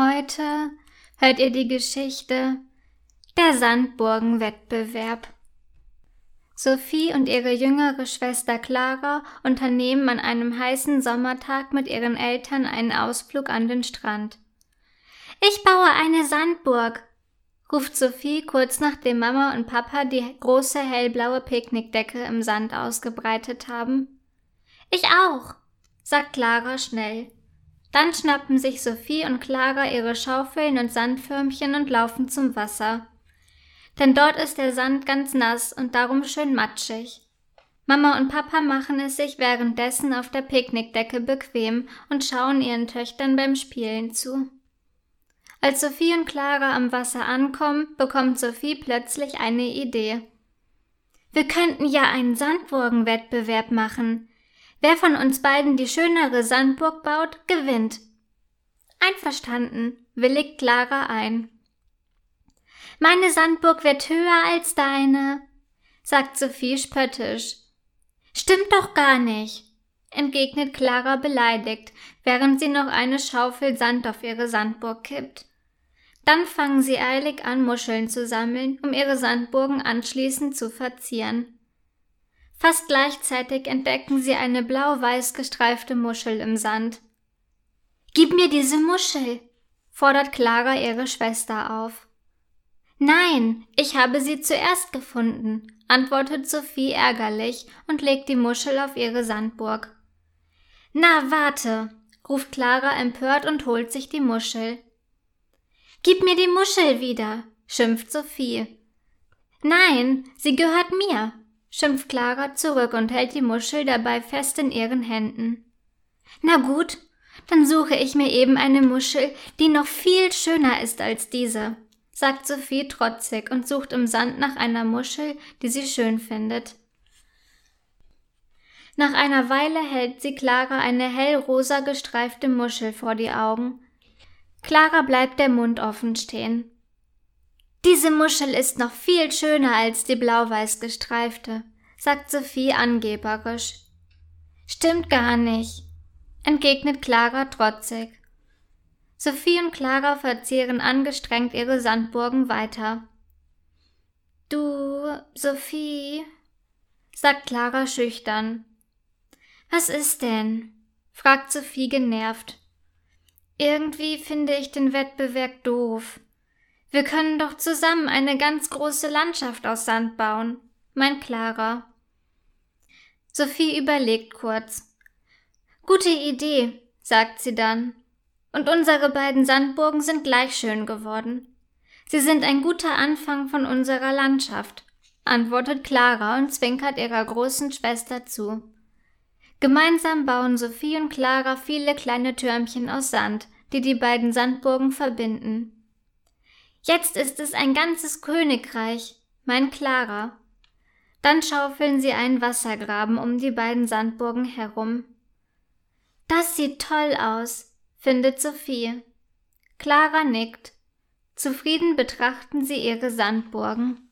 Heute hört ihr die Geschichte Der Sandburgenwettbewerb. Sophie und ihre jüngere Schwester Clara unternehmen an einem heißen Sommertag mit ihren Eltern einen Ausflug an den Strand. Ich baue eine Sandburg, ruft Sophie kurz nachdem Mama und Papa die große hellblaue Picknickdecke im Sand ausgebreitet haben. Ich auch, sagt Clara schnell. Dann schnappen sich Sophie und Clara ihre Schaufeln und Sandförmchen und laufen zum Wasser. Denn dort ist der Sand ganz nass und darum schön matschig. Mama und Papa machen es sich währenddessen auf der Picknickdecke bequem und schauen ihren Töchtern beim Spielen zu. Als Sophie und Clara am Wasser ankommen, bekommt Sophie plötzlich eine Idee. Wir könnten ja einen Sandburgenwettbewerb machen. Wer von uns beiden die schönere Sandburg baut, gewinnt. Einverstanden, willigt Clara ein. Meine Sandburg wird höher als deine, sagt Sophie spöttisch. Stimmt doch gar nicht, entgegnet Clara beleidigt, während sie noch eine Schaufel Sand auf ihre Sandburg kippt. Dann fangen sie eilig an, Muscheln zu sammeln, um ihre Sandburgen anschließend zu verzieren. Fast gleichzeitig entdecken sie eine blau-weiß gestreifte Muschel im Sand. Gib mir diese Muschel, fordert Clara ihre Schwester auf. Nein, ich habe sie zuerst gefunden, antwortet Sophie ärgerlich und legt die Muschel auf ihre Sandburg. Na, warte, ruft Clara empört und holt sich die Muschel. Gib mir die Muschel wieder, schimpft Sophie. Nein, sie gehört mir, schimpft Clara zurück und hält die Muschel dabei fest in ihren Händen. Na gut, dann suche ich mir eben eine Muschel, die noch viel schöner ist als diese, sagt Sophie trotzig und sucht im Sand nach einer Muschel, die sie schön findet. Nach einer Weile hält sie Clara eine hellrosa gestreifte Muschel vor die Augen. Clara bleibt der Mund offen stehen. Diese Muschel ist noch viel schöner als die blau-weiß gestreifte, sagt Sophie angeberisch. Stimmt gar nicht, entgegnet Clara trotzig. Sophie und Clara verzehren angestrengt ihre Sandburgen weiter. Du, Sophie, sagt Clara schüchtern. Was ist denn? fragt Sophie genervt. Irgendwie finde ich den Wettbewerb doof. Wir können doch zusammen eine ganz große Landschaft aus Sand bauen, meint Clara. Sophie überlegt kurz. Gute Idee, sagt sie dann. Und unsere beiden Sandburgen sind gleich schön geworden. Sie sind ein guter Anfang von unserer Landschaft, antwortet Clara und zwinkert ihrer großen Schwester zu. Gemeinsam bauen Sophie und Clara viele kleine Türmchen aus Sand, die die beiden Sandburgen verbinden. Jetzt ist es ein ganzes Königreich, mein Clara. Dann schaufeln sie einen Wassergraben um die beiden Sandburgen herum. Das sieht toll aus, findet Sophie. Clara nickt. Zufrieden betrachten sie ihre Sandburgen.